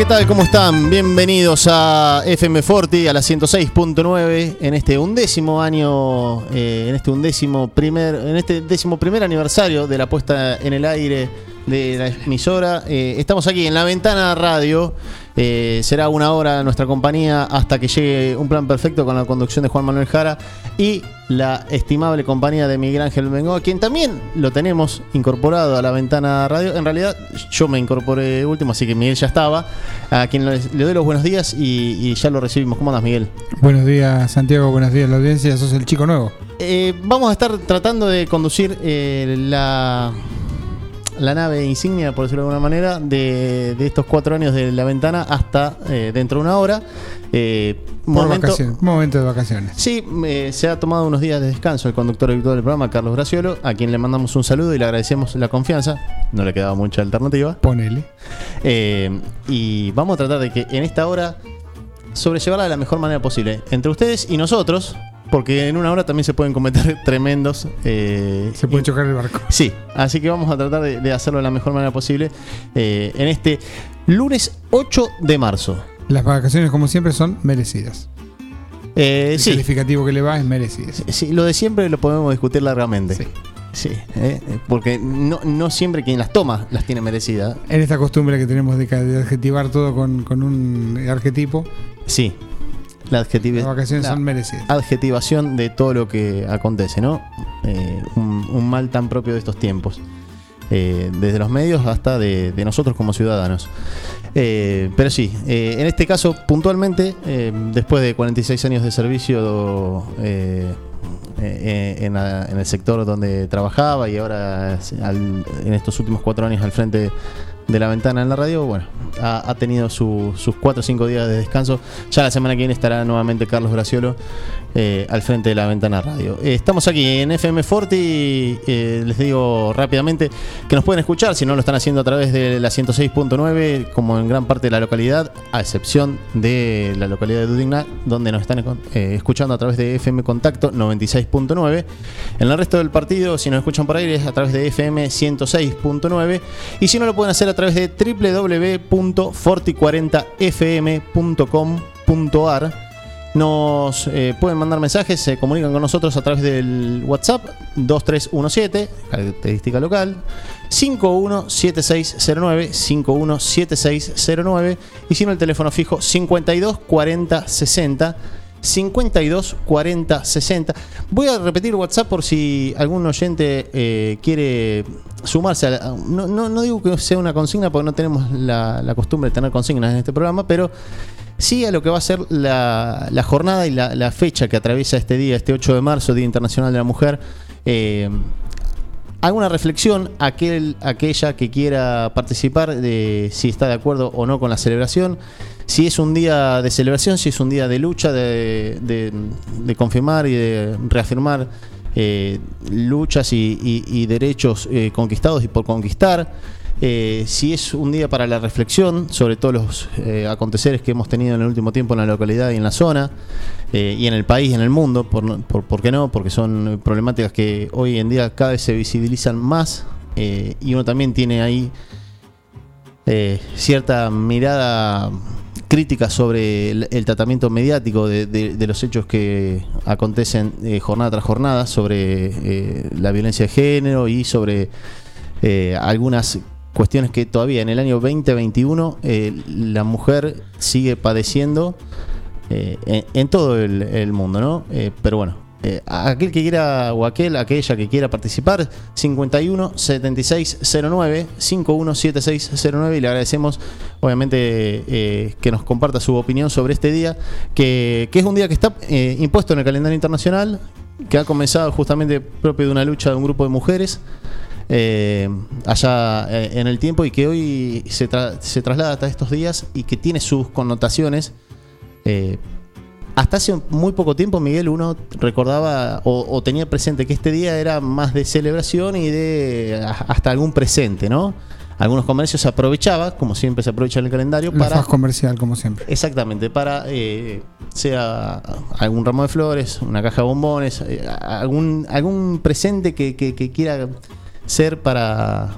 ¿Qué tal? ¿Cómo están? Bienvenidos a FM Forti, a la 106.9, en este undécimo año, eh, en este undécimo primer, en este décimo primer aniversario de la puesta en el aire de la emisora. Eh, estamos aquí en la ventana radio. Eh, será una hora nuestra compañía hasta que llegue un plan perfecto con la conducción de Juan Manuel Jara y la estimable compañía de Miguel Ángel Bengoa, quien también lo tenemos incorporado a la ventana radio. En realidad, yo me incorporé último, así que Miguel ya estaba. A quien le, doy los buenos días y, y ya lo recibimos. ¿Cómo andas, Miguel? Buenos días, Santiago. Buenos días, la audiencia. Sos el chico nuevo. Eh, vamos a estar tratando de conducir eh, la, la nave insignia, por decirlo de alguna manera, de, de estos cuatro años de la ventana hasta eh, dentro de una hora. Eh, Por momento-. Momento de vacaciones. Sí, eh, se ha tomado unos días de descanso el conductor habitual del programa, Carlos Graciolo, a quien le mandamos un saludo y le agradecemos la confianza. No le quedaba mucha alternativa. Ponele. Eh, y vamos a tratar de que en esta hora sobrellevarla de la mejor manera posible. Entre ustedes y nosotros, porque en una hora también se pueden cometer tremendos. eh, Se puede chocar el barco. Sí, así que vamos a tratar de, de hacerlo de la mejor manera posible eh, en este lunes 8 de marzo. Las vacaciones, como siempre, son merecidas. Eh, El sí, calificativo que le va es merecido. sí, lo de siempre lo podemos discutir largamente. Sí. Sí, eh, eh, porque no, no siempre quien las toma las tiene merecidas. En esta costumbre que tenemos de, de adjetivar todo con, con un arquetipo, Sí, la, adjetivi- las vacaciones la son merecidas. adjetivación de todo lo que acontece, ¿no? Eh, un, un mal tan propio de estos tiempos. Eh, desde los medios hasta de, de nosotros como ciudadanos. Eh, pero sí, en este caso puntualmente, después de 46 años de servicio en, la- en el sector donde trabajaba y ahora al- en estos últimos cuatro años al frente de la ventana en la radio, bueno, ha, tenido su- sus cuatro o cinco días de descanso. Ya la semana que viene estará nuevamente Carlos Graciolo eh, al frente de la ventana radio. Eh, estamos aquí en FM Forti, eh, les digo rápidamente que nos pueden escuchar, si no lo están haciendo a través de la 106.9, como en gran parte de la localidad, a excepción de la localidad de Dudigna, donde nos están eh, escuchando a través de FM Contacto 96.9. En el resto del partido, si nos escuchan por aire, es a través de FM 106.9. Y si no, lo pueden hacer a través de www.forti40fm.com.ar. Nos eh, pueden mandar mensajes, se comunican con nosotros a través del WhatsApp 2317, característica local, 517609, 517609, y si no el teléfono fijo 52 40 60. 52 40 60. Voy a repetir WhatsApp por si algún oyente eh, quiere sumarse. A la- no, no- no digo que sea una consigna porque no tenemos la, costumbre de tener consignas en este programa, pero sí a lo que va a ser la, la jornada y la, la fecha que atraviesa este día, este 8 de marzo, Día Internacional de la Mujer. Eh, alguna reflexión aquel, aquella que quiera participar de si está de acuerdo o no con la celebración, si es un día de celebración, si es un día de lucha, de, de- confirmar y de reafirmar eh, luchas y derechos eh, conquistados y por conquistar. Eh, si es un día para la reflexión sobre todos los eh, aconteceres que hemos tenido en el último tiempo en la localidad y en la zona, eh, y en el país en el mundo, por, por, ¿por qué no? Porque son problemáticas que hoy en día cada vez se visibilizan más eh, y uno también tiene ahí cierta mirada crítica sobre el, tratamiento mediático de, de- los hechos que acontecen jornada tras jornada sobre la violencia de género y sobre algunas cuestiones que todavía en el año 2021 eh, la mujer sigue padeciendo eh, en, en todo el, mundo, ¿no? Eh, pero bueno, eh, aquel que quiera o aquel, aquella que quiera participar, 51 76 09 51 76 09 y le agradecemos obviamente que nos comparta su opinión sobre este día, que, que es un día que está impuesto en el calendario internacional, que ha comenzado justamente propio de una lucha de un grupo de mujeres. Eh, allá eh, en el tiempo y que hoy se, tra- se traslada hasta estos días y que tiene sus connotaciones eh, hasta hace muy poco tiempo, Miguel, uno recordaba o, o tenía presente que este día era más de celebración y de hasta algún presente, ¿no? Algunos comercios se aprovechaba, como siempre se aprovecha en el calendario, La para comercial, como siempre. Exactamente, para eh, sea algún ramo de flores, una caja de bombones, eh, algún, algún presente que, que- que quiera ser para,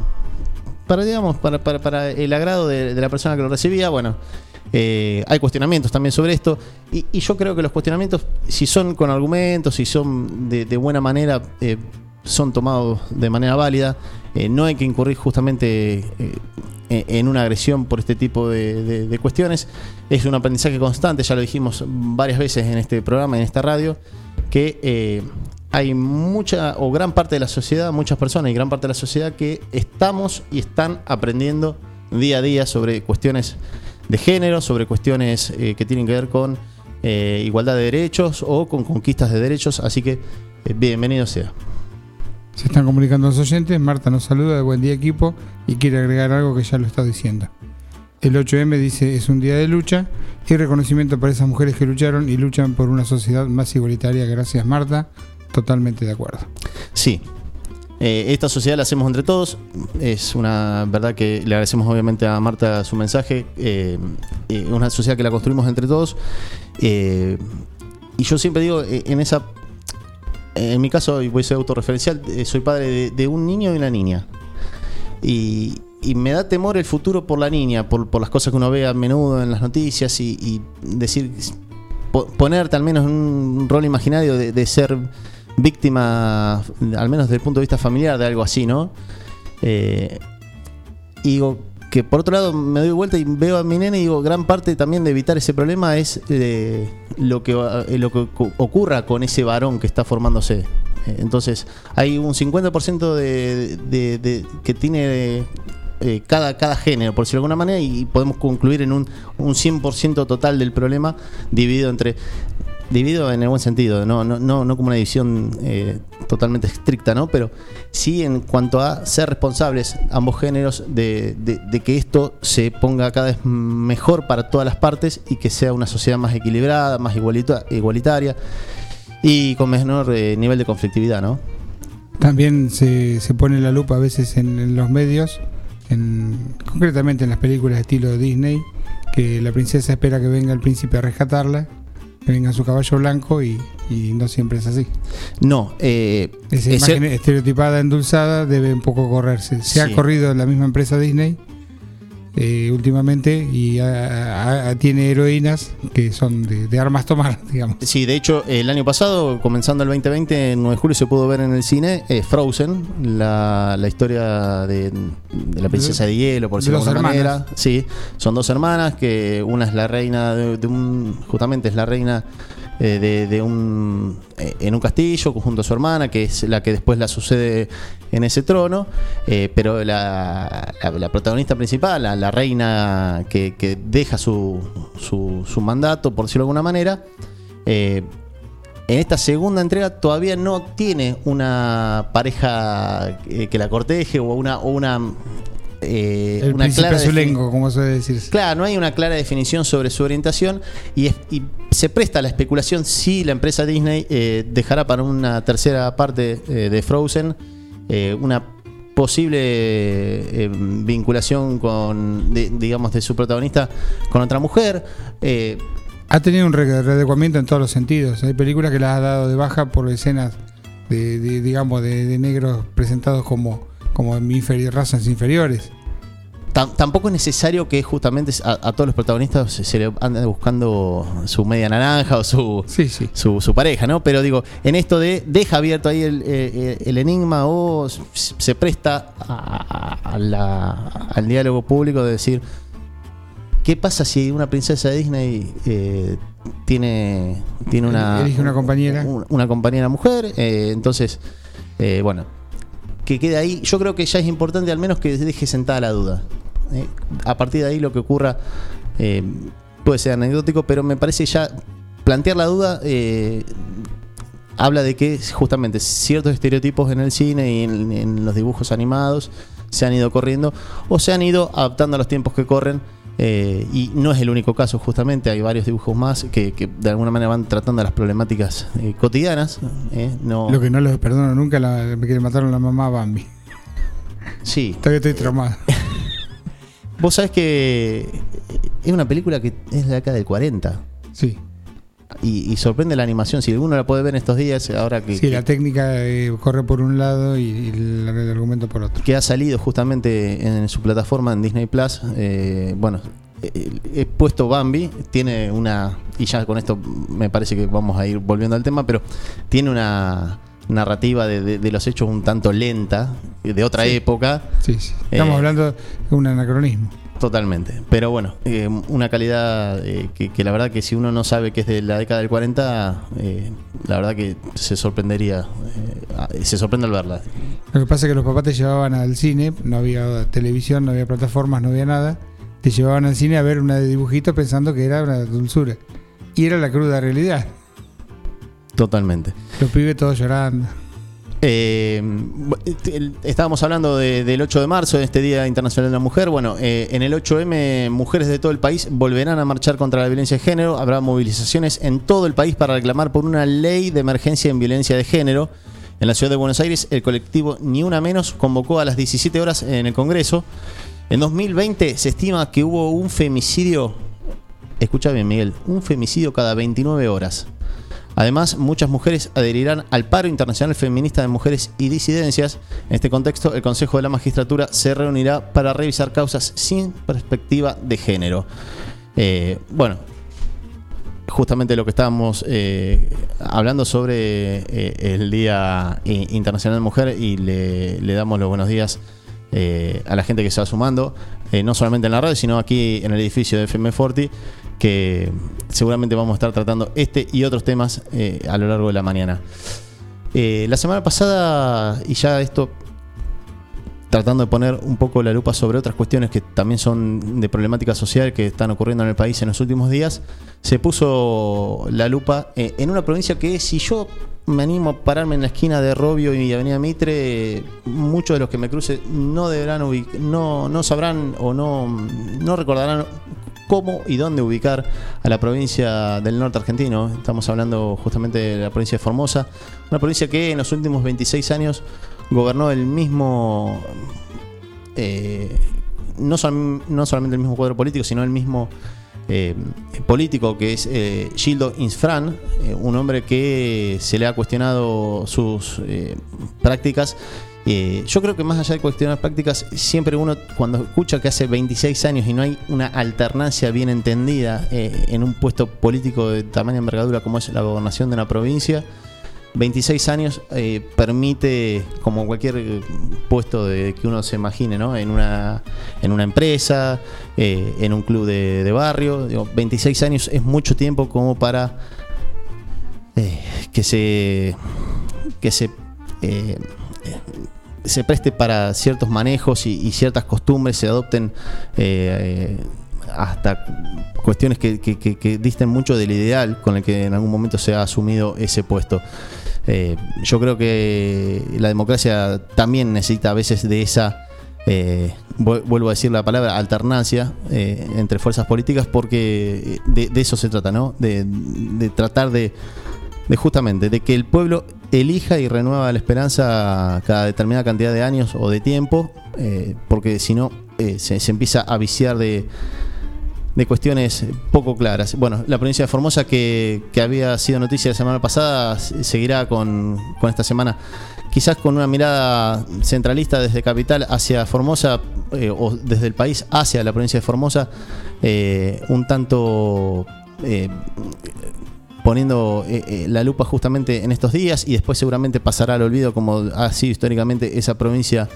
para digamos, para, para- para el agrado de, la persona que lo recibía. Bueno, eh, hay cuestionamientos también sobre esto. Y, yo creo que los cuestionamientos, si son con argumentos, si son de, de buena manera, eh, son tomados de manera válida. Eh, no hay que incurrir justamente eh, en una agresión por este tipo de, cuestiones. Es un aprendizaje constante, ya lo dijimos varias veces en este programa, en esta radio, que hay mucha o gran parte de la sociedad, muchas personas y gran parte de la sociedad que estamos y están aprendiendo día a día sobre cuestiones de género, sobre cuestiones eh, que tienen que ver con eh, igualdad de derechos o con conquistas de derechos. Así que eh, bienvenido sea. Se están comunicando los oyentes. Marta nos saluda de buen día equipo y quiere agregar algo que ya lo está diciendo. El 8M dice es un día de lucha y reconocimiento para esas mujeres que lucharon y luchan por una sociedad más igualitaria. Gracias Marta. Totalmente de acuerdo. Sí. Eh, esta sociedad la hacemos entre todos. Es una verdad que le agradecemos obviamente a Marta su mensaje. Eh, eh, una sociedad que la construimos entre todos. Eh, y yo siempre digo, en esa. En mi caso, y voy a ser autorreferencial, soy padre de, un niño y una niña. Y, me da temor el futuro por la niña, por, por las cosas que uno ve a menudo en las noticias y, y decir, po- ponerte al menos en un rol imaginario de ser víctima, al menos desde el punto de vista familiar, de algo así, ¿no? Eh, y digo que por otro lado me doy vuelta y veo a mi nene y digo, gran parte también de evitar ese problema es eh, lo, que, eh, lo que cu- ocurra con ese varón que está formándose. Entonces, hay un 50% de, de- que tiene cada, cada género, por decirlo de alguna manera, y podemos concluir en un, un 100% total del problema dividido entre dividido en el buen sentido, no, no, no, no como una división eh, totalmente estricta, ¿no? Pero sí en cuanto a ser responsables ambos géneros de, que esto se ponga cada vez mejor para todas las partes y que sea una sociedad más equilibrada, más igualita- igualitaria y con menor eh, nivel de conflictividad, ¿no? También se, se pone la lupa a veces en, en los medios, en, concretamente en las películas de estilo Disney, que la princesa espera que venga el príncipe a rescatarla, venga su caballo blanco y, y no siempre es así. No, eh, Esa ese- imagen estereotipada, endulzada, debe un poco correrse. Se Sí. ha corrido en la misma empresa Disney eh, últimamente y ha- tiene heroínas que son de, de armas tomar, digamos. Sí, de hecho, el año pasado, comenzando el 2020, en 9 de julio se pudo ver en el cine eh, Frozen, la, la historia de, de la princesa de hielo, por De decirlo de alguna hermanas. manera. Sí, son dos hermanas, que una es la reina de, de un. Justamente es la reina eh, de, un. eh, en un castillo junto a su hermana, que es la que después la sucede en ese trono. eh, pero la, la- protagonista principal, la, la reina que, que deja su, su, su mandato, por decirlo de alguna manera. en esta segunda entrega todavía no tiene una pareja que la corteje o una, eh, El una clara azulengo, como suele decirse. Claro, no hay una clara definición sobre su orientación y, es- y se presta a la especulación si la empresa Disney eh, dejará para una tercera parte eh, de Frozen eh, una posible vinculación con, de- digamos, de su protagonista con otra mujer. Ha tenido un re- readecuamiento en todos los sentidos. Hay películas que las ha dado de baja por escenas de, de, digamos, de, de negros presentados como, como inferi- razas inferiores. Tam- tampoco es necesario que justamente a, a todos los protagonistas se, se le ande buscando su media naranja o su, Sí, sí. su, su pareja, ¿no? Pero digo, en esto de deja abierto ahí el, el enigma o se presta a- la- al diálogo público de decir ¿qué pasa si una princesa de Disney eh, tiene, tiene una, Elige una compañera. un- una compañera mujer? Eh, entonces, eh, bueno, que quede ahí. Yo creo que ya es importante al menos que deje sentada la duda. ¿eh? A partir de ahí lo que ocurra eh, puede ser anecdótico, pero me parece ya plantear la duda eh, habla de que justamente ciertos estereotipos en el cine y en, en los dibujos animados se han ido corriendo o se han ido adaptando a los tiempos que corren. Eh, y no es el único caso, justamente, hay varios dibujos más que, que de alguna manera van tratando las problemáticas eh, cotidianas. eh, no, Lo que no les perdono nunca la, que le mataron a la mamá a Bambi. sí, Todavía estoy traumado. Vos sabés que es una película que es de década del 40 Sí. Y, y sorprende la animación. Si alguno la puede ver en estos días, ahora que, Sí, que- la técnica eh, corre por un lado y, y el, el argumento por otro. que ha salido justamente en su plataforma en Disney Plus, eh, bueno, eh, he puesto Bambi, tiene una, y ya con esto me parece que vamos a ir volviendo al tema, pero tiene una narrativa de, de- de los hechos un tanto lenta, de otra Sí. época, Sí, sí. Estamos Eh, hablando de un anacronismo. Totalmente. Pero bueno, eh, una calidad eh, que, que la verdad que si uno no sabe que es de la década del 40, eh, la verdad que se sorprendería, se sorprende al verla. Lo que pasa es que los papás te llevaban al cine, no había televisión, no había plataformas, no había nada. Te llevaban al cine a ver una de dibujito pensando que era una dulzura. Y era la cruda realidad. Totalmente. Los pibes todos llorando. Eh, estábamos hablando de- del 8 de marzo, de este Día Internacional de la Mujer. Bueno, eh, en el 8M, mujeres de todo el país volverán a marchar contra la violencia de género. Habrá movilizaciones en todo el país para reclamar por una ley de emergencia en violencia de género. En la ciudad de Buenos Aires, el colectivo Ni Una Menos convocó a las 17 horas en el Congreso. En 2020 se estima que hubo un femicidio, escucha bien Miguel, un femicidio cada 29 horas. Además, muchas mujeres adherirán al paro internacional feminista de mujeres y disidencias. En este contexto, el Consejo de la Magistratura se reunirá para revisar causas sin perspectiva de género. Eh, bueno, justamente lo que estábamos eh, hablando sobre eh, el Día Internacional de la Mujer y le, damos los buenos días a la gente que se va sumando, no solamente en la radio, sino aquí en el edificio de FM Forti, que seguramente vamos a estar tratando este y otros temas eh, a lo largo de la mañana. Eh, la semana pasada, y ya esto tratando de poner un poco la lupa sobre otras cuestiones que también son de problemática social que están ocurriendo en el país en los últimos días, se puso la lupa eh, en una provincia que si yo me animo a pararme en la esquina de Robio y Avenida Mitre, muchos de los que me cruce no deberán ubic- no, no sabrán o no, no recordarán cómo y dónde ubicar a la provincia del norte argentino. Estamos hablando justamente de la provincia de Formosa, una provincia que en los últimos 26 años gobernó el mismo, eh, no, sol- no solamente el mismo cuadro político, sino el mismo eh, político que es eh, Gildo Insfran, eh, un hombre que se le ha cuestionado sus prácticas. Eh, yo creo que más allá de cuestionar prácticas, siempre uno cuando escucha que hace 26 años y no hay una alternancia bien entendida eh, en un puesto político de tamaña envergadura como es la gobernación de una provincia, 26 años eh, permite, como cualquier puesto de, que uno se imagine, ¿no? En una, en una empresa, en un club de, barrio. digo, 26 años es mucho tiempo como para que se. que se. Eh, se preste para ciertos manejos y, ciertas costumbres, se adopten eh, eh, hasta cuestiones que, que- disten mucho del ideal con el que en algún momento se ha asumido ese puesto. Yo creo que la democracia también necesita a veces de esa, vu- vuelvo a decir la palabra, alternancia entre fuerzas políticas porque de, eso se trata, ¿no? De, de tratar de, de justamente, de que el pueblo elija y renueva la esperanza cada determinada cantidad de años o de tiempo, eh, porque si no eh, se, empieza a viciar de, de cuestiones poco claras. Bueno, la provincia de Formosa, que, que había sido noticia la semana pasada, se- seguirá con, con esta semana, quizás con una mirada centralista desde Capital hacia Formosa, eh, o desde el país hacia la provincia de Formosa, un tanto... poniendo eh, eh, la lupa justamente en estos días y después seguramente pasará al olvido como ha sido históricamente esa provincia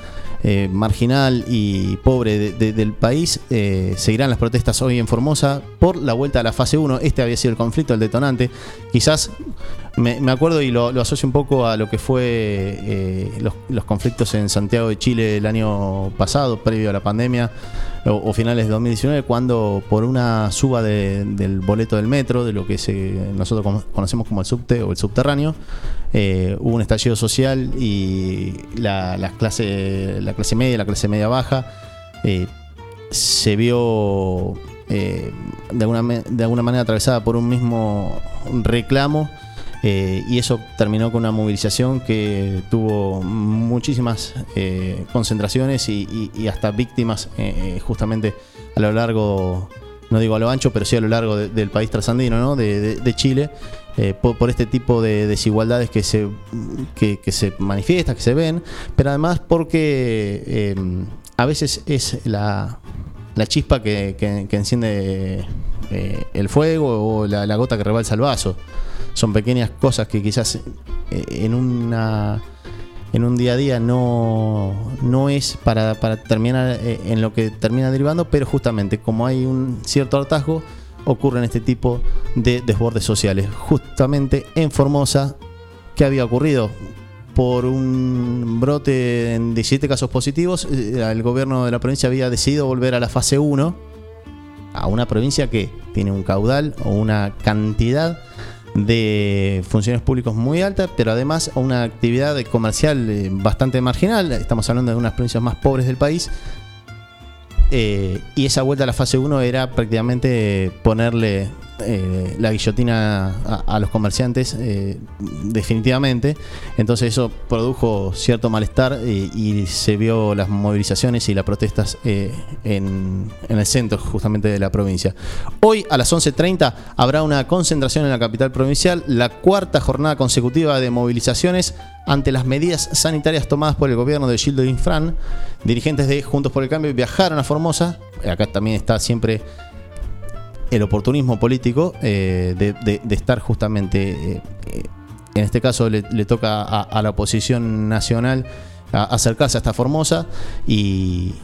eh, marginal y pobre de- de- del país. Eh, seguirán las protestas hoy en Formosa por la vuelta a la fase 1. Este había sido el conflicto, el detonante. Quizás me, me acuerdo y lo, lo asocio un poco a lo que fue eh, los, los conflictos en Santiago de Chile el año pasado, previo a la pandemia, o, finales de 2019, cuando por una suba de- del boleto del metro, de lo que se, nosotros cono- conocemos como el subte o el subterráneo, eh, hubo un estallido social y la, la clase, la clase media, la clase media baja, eh, se vio eh, de, alguna, de alguna manera atravesada por un mismo reclamo eh, y eso terminó con una movilización que tuvo muchísimas eh, concentraciones y, hasta víctimas eh, justamente a lo largo, no digo a lo ancho, pero sí a lo largo de- del país trasandino, ¿no? de, Chile, por, este tipo de desigualdades que se, que, que se manifiestan, que se ven, pero además porque a veces es la, la chispa que- que enciende eh, el fuego o la, gota que rebalsa el vaso. Son pequeñas cosas que quizás eh, en una en un día a día no, no es para, para terminar eh, en lo que termina derivando, pero justamente como hay un cierto hartazgo, ocurren este tipo de desbordes sociales. Justamente en Formosa, ¿qué había ocurrido? Por un brote de 17 casos positivos, el gobierno de la provincia había decidido volver a la fase 1, a una provincia que tiene un caudal o una cantidad de funcionarios públicos muy alta, pero además una actividad comercial eh, bastante marginal. Estamos hablando de unas provincias más pobres del país. Eh, y esa vuelta a la fase 1 era prácticamente ponerle eh, la guillotina a, los comerciantes eh, definitivamente. Entonces eso produjo cierto malestar eh, y se vio las movilizaciones y las protestas en, en el centro justamente de la provincia. Hoy a las 11.30 habrá una concentración en la capital provincial, la cuarta jornada consecutiva de movilizaciones ante las medidas sanitarias tomadas por el gobierno de Gildo Infran. Dirigentes de Juntos por el Cambio viajaron a Formosa. Acá también está siempre el oportunismo político eh, de, estar justamente, eh, en este caso le, toca a, a la oposición nacional a- acercarse hasta Formosa y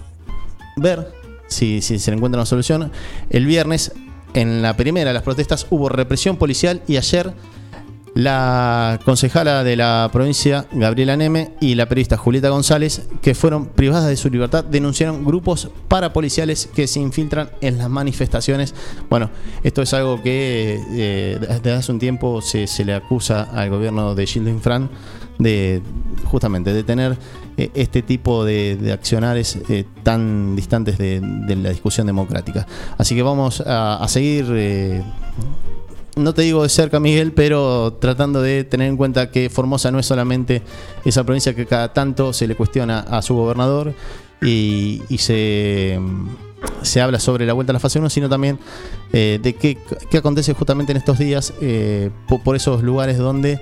ver si, si se le encuentra una solución. El viernes, en la primera de las protestas, hubo represión policial y ayer la concejala de la provincia, Gabriela Neme, y la periodista Julieta González, que fueron privadas de su libertad, denunciaron grupos parapoliciales que se infiltran en las manifestaciones. Bueno, esto es algo que eh, desde hace un tiempo se, se le acusa al gobierno de Gildo Infran de justamente de tener eh, este tipo de, de eh, tan distantes de, la discusión democrática. Así que vamos a, seguir no te digo de cerca, Miguel, pero tratando de tener en cuenta que Formosa no es solamente esa provincia que cada tanto se le cuestiona a su gobernador y, se, se habla sobre la vuelta a la fase 1, sino también eh, de qué, qué acontece justamente en estos días eh, po- por, esos lugares donde...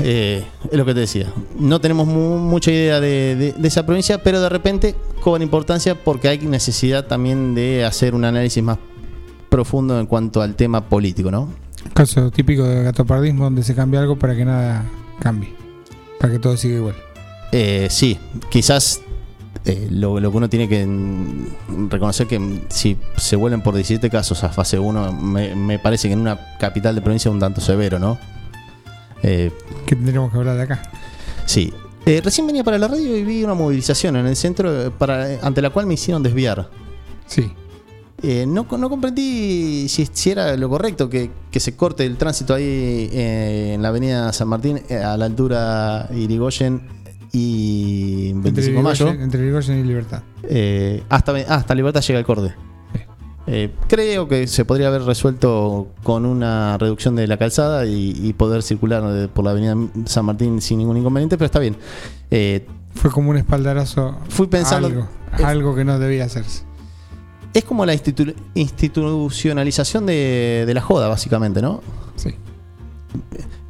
eh, es lo que te decía. No tenemos mu- mucha idea de, de- de esa provincia, pero de repente cobra importancia porque hay necesidad también de hacer un análisis más profundo en cuanto al tema político, ¿no? Caso típico de gatopardismo donde se cambia algo para que nada cambie. Para que todo siga igual. Eh, sí, quizás eh, lo, lo que uno tiene que reconocer que si se vuelven por 17 casos a fase 1, me, me parece que en una capital de provincia es un tanto severo, ¿no? Eh, ¿Qué tendremos que hablar de acá? sí. Eh, recién venía para la radio y vi una movilización en el centro para, ante la cual me hicieron desviar. Sí. Eh, no, no comprendí si, si era lo correcto que, que se corte el tránsito ahí eh, en la avenida San Martín eh, a la altura Irigoyen y 25 de mayo. Entre Irigoyen y Libertad. Eh, hasta, hasta Libertad llega el. Eh, creo que se podría haber resuelto con una reducción de la calzada y, y poder circular por la avenida San Martín sin ningún inconveniente, pero está bien. Fue como un espaldarazo. Fui pensando- algo que no debía hacerse. Es como la institu- institucionalización de, de la joda, básicamente, ¿no? Sí.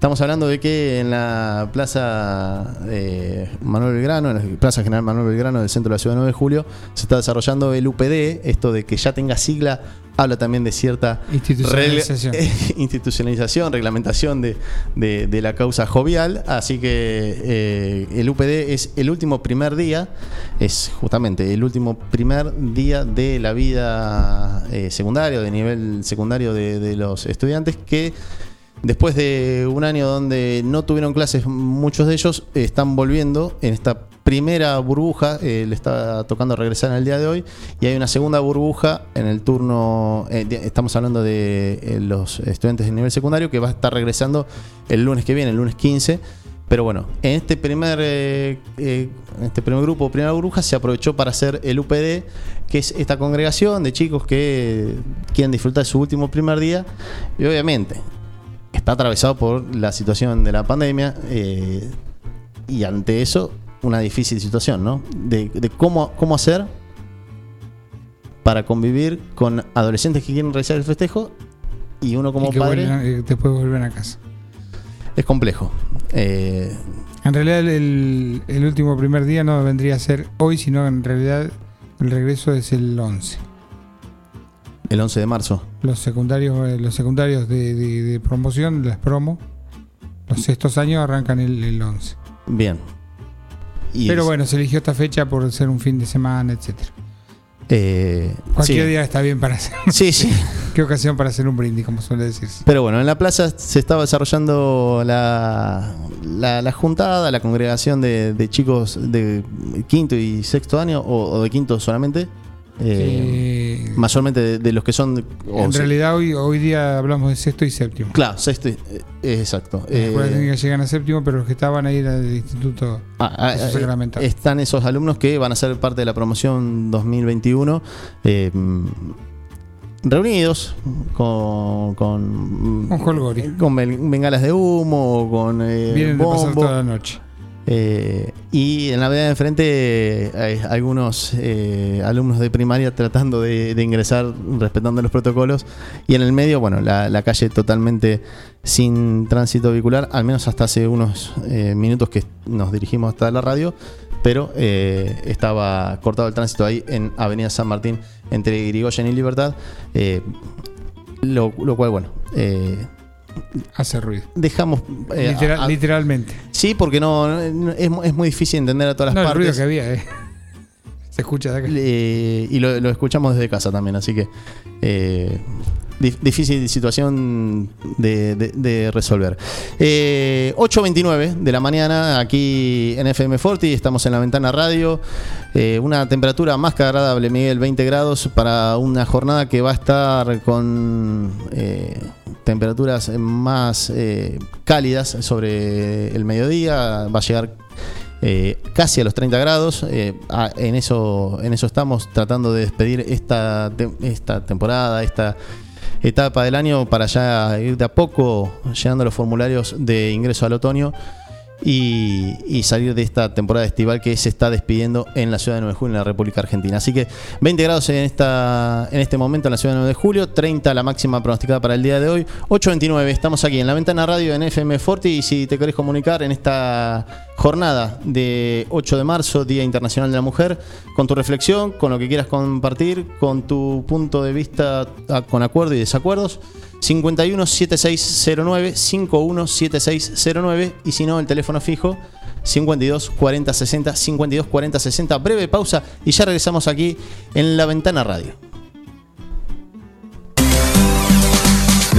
Estamos hablando de que en la Plaza eh, Manuel Belgrano, en la Plaza General Manuel Belgrano del centro de la ciudad de 9 de julio, se está desarrollando el UPD. Esto de que ya tenga sigla habla también de cierta Institucionalización. regla- institucionalización, reglamentación de, de- de la causa jovial. Así que eh, el UPD es el último primer día, es justamente el último primer día de la vida eh, secundaria, de nivel secundario de, de los estudiantes que después de un año donde no tuvieron clases, muchos de ellos están volviendo en esta primera burbuja, eh, le está tocando regresar en el día de hoy, y hay una segunda burbuja en el turno, eh, estamos hablando de eh, los estudiantes de nivel secundario, que va a estar regresando el lunes que viene, el lunes 15. Pero bueno, en este primer, este primer grupo, primera burbuja, se aprovechó para hacer el UPD, que es esta congregación de chicos que quieren disfrutar de su último primer día. Y obviamente, está atravesado por la situación de la pandemia eh, y ante eso una difícil situación, ¿no? De, de cómo, cómo hacer para convivir con adolescentes que quieren realizar el festejo y uno como y que padre vuelven- y después vuelven a casa. es complejo. Eh, En realidad el, el último primer día no vendría a ser hoy, sino en realidad el regreso es el 11. El 11 de marzo. Los secundarios, eh, los secundarios de, de- de promoción, las promo, los sextos años arrancan el, el 11. Bien. Y Pero es- bueno, se eligió esta fecha por ser un fin de semana, etcétera. eh, Cualquier sí. día está bien para hacer. Sí, sí. Qué ocasión para hacer un brindis, como suele decirse. Pero bueno, en la plaza se estaba desarrollando la, la, la juntada, la congregación de, de chicos de quinto y sexto año, o, o de quinto solamente. Eh, mayormente de, de los que son. en realidad hoy, hoy día hablamos de sexto y séptimo. Claro, sexto. y- eh, exacto. Escuelas Eh, llegan a séptimo, pero los que estaban ahí era del instituto. Ah, ah, eh, están esos alumnos que van a ser parte de la promoción 2021. eh, reunidos con. Con, Con con ben- bengalas de humo, con. Vienen de pasar toda la noche. Eh, y en la vereda de enfrente hay algunos eh, alumnos de primaria tratando de, ingresar respetando los protocolos. Y en el medio, bueno, la, calle totalmente sin tránsito vehicular, al menos hasta hace unos eh, minutos que nos dirigimos hasta la radio. Pero estaba cortado el tránsito ahí en Avenida San Martín entre Irigoyen y Libertad. lo, cual, bueno, Hace ruido. dejamos. eh, Literal- a- a- literalmente. Sí, porque no, no- es, es muy difícil entender a todas las No, el ruido partes. que había, eh. Se escucha de acá. Eh, y lo, lo escuchamos desde casa también, así que eh, difícil situación de, resolver. Eh, 8.29 de la mañana aquí en FM Forti, estamos en la ventana radio. Eh, una temperatura más que agradable, Miguel, 20 grados para una jornada que va a estar con eh, temperaturas más eh, cálidas sobre el mediodía. Va a llegar casi a los 30 grados. en, eso, en eso estamos tratando de despedir esta, te- esta temporada, esta etapa del año para ya ir de a poco llenando los formularios de ingreso al otoño y, salir de esta temporada estival que se está despidiendo en la ciudad de 9 de julio en la República Argentina. Así que 20 grados en, esta, en este momento en la ciudad de 9 de julio, 30 la máxima pronosticada para el día de hoy, 8.29 estamos aquí en la ventana radio en FM Forti y si te querés comunicar en esta jornada de 8 de marzo, Día Internacional de la Mujer, con tu reflexión, con lo que quieras compartir, con tu punto de vista ah, con acuerdo y desacuerdos. 51 7609 51 7609 y si no el teléfono fijo 52 40 60 52 40 60 breve pausa y ya regresamos aquí en la ventana radio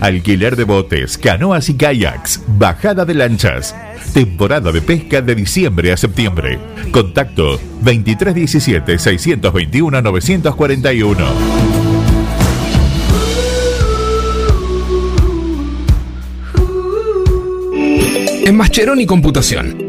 Alquiler de botes, canoas y kayaks, bajada de lanchas. Temporada de pesca de diciembre a septiembre. Contacto 2317 621 941. En Mascheroni Computación,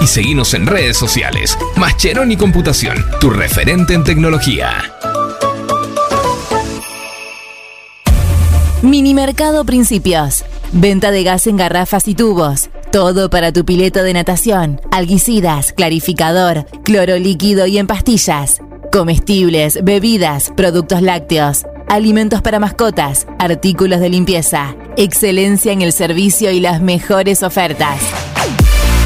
y seguinos en redes sociales. Mascheroni Computación, tu referente en tecnología. Minimercado Principios. Venta de gas en garrafas y tubos. Todo para tu pileto de natación. Alguicidas, clarificador, cloro líquido y en pastillas. Comestibles, bebidas, productos lácteos. Alimentos para mascotas, artículos de limpieza. Excelencia en el servicio y las mejores ofertas.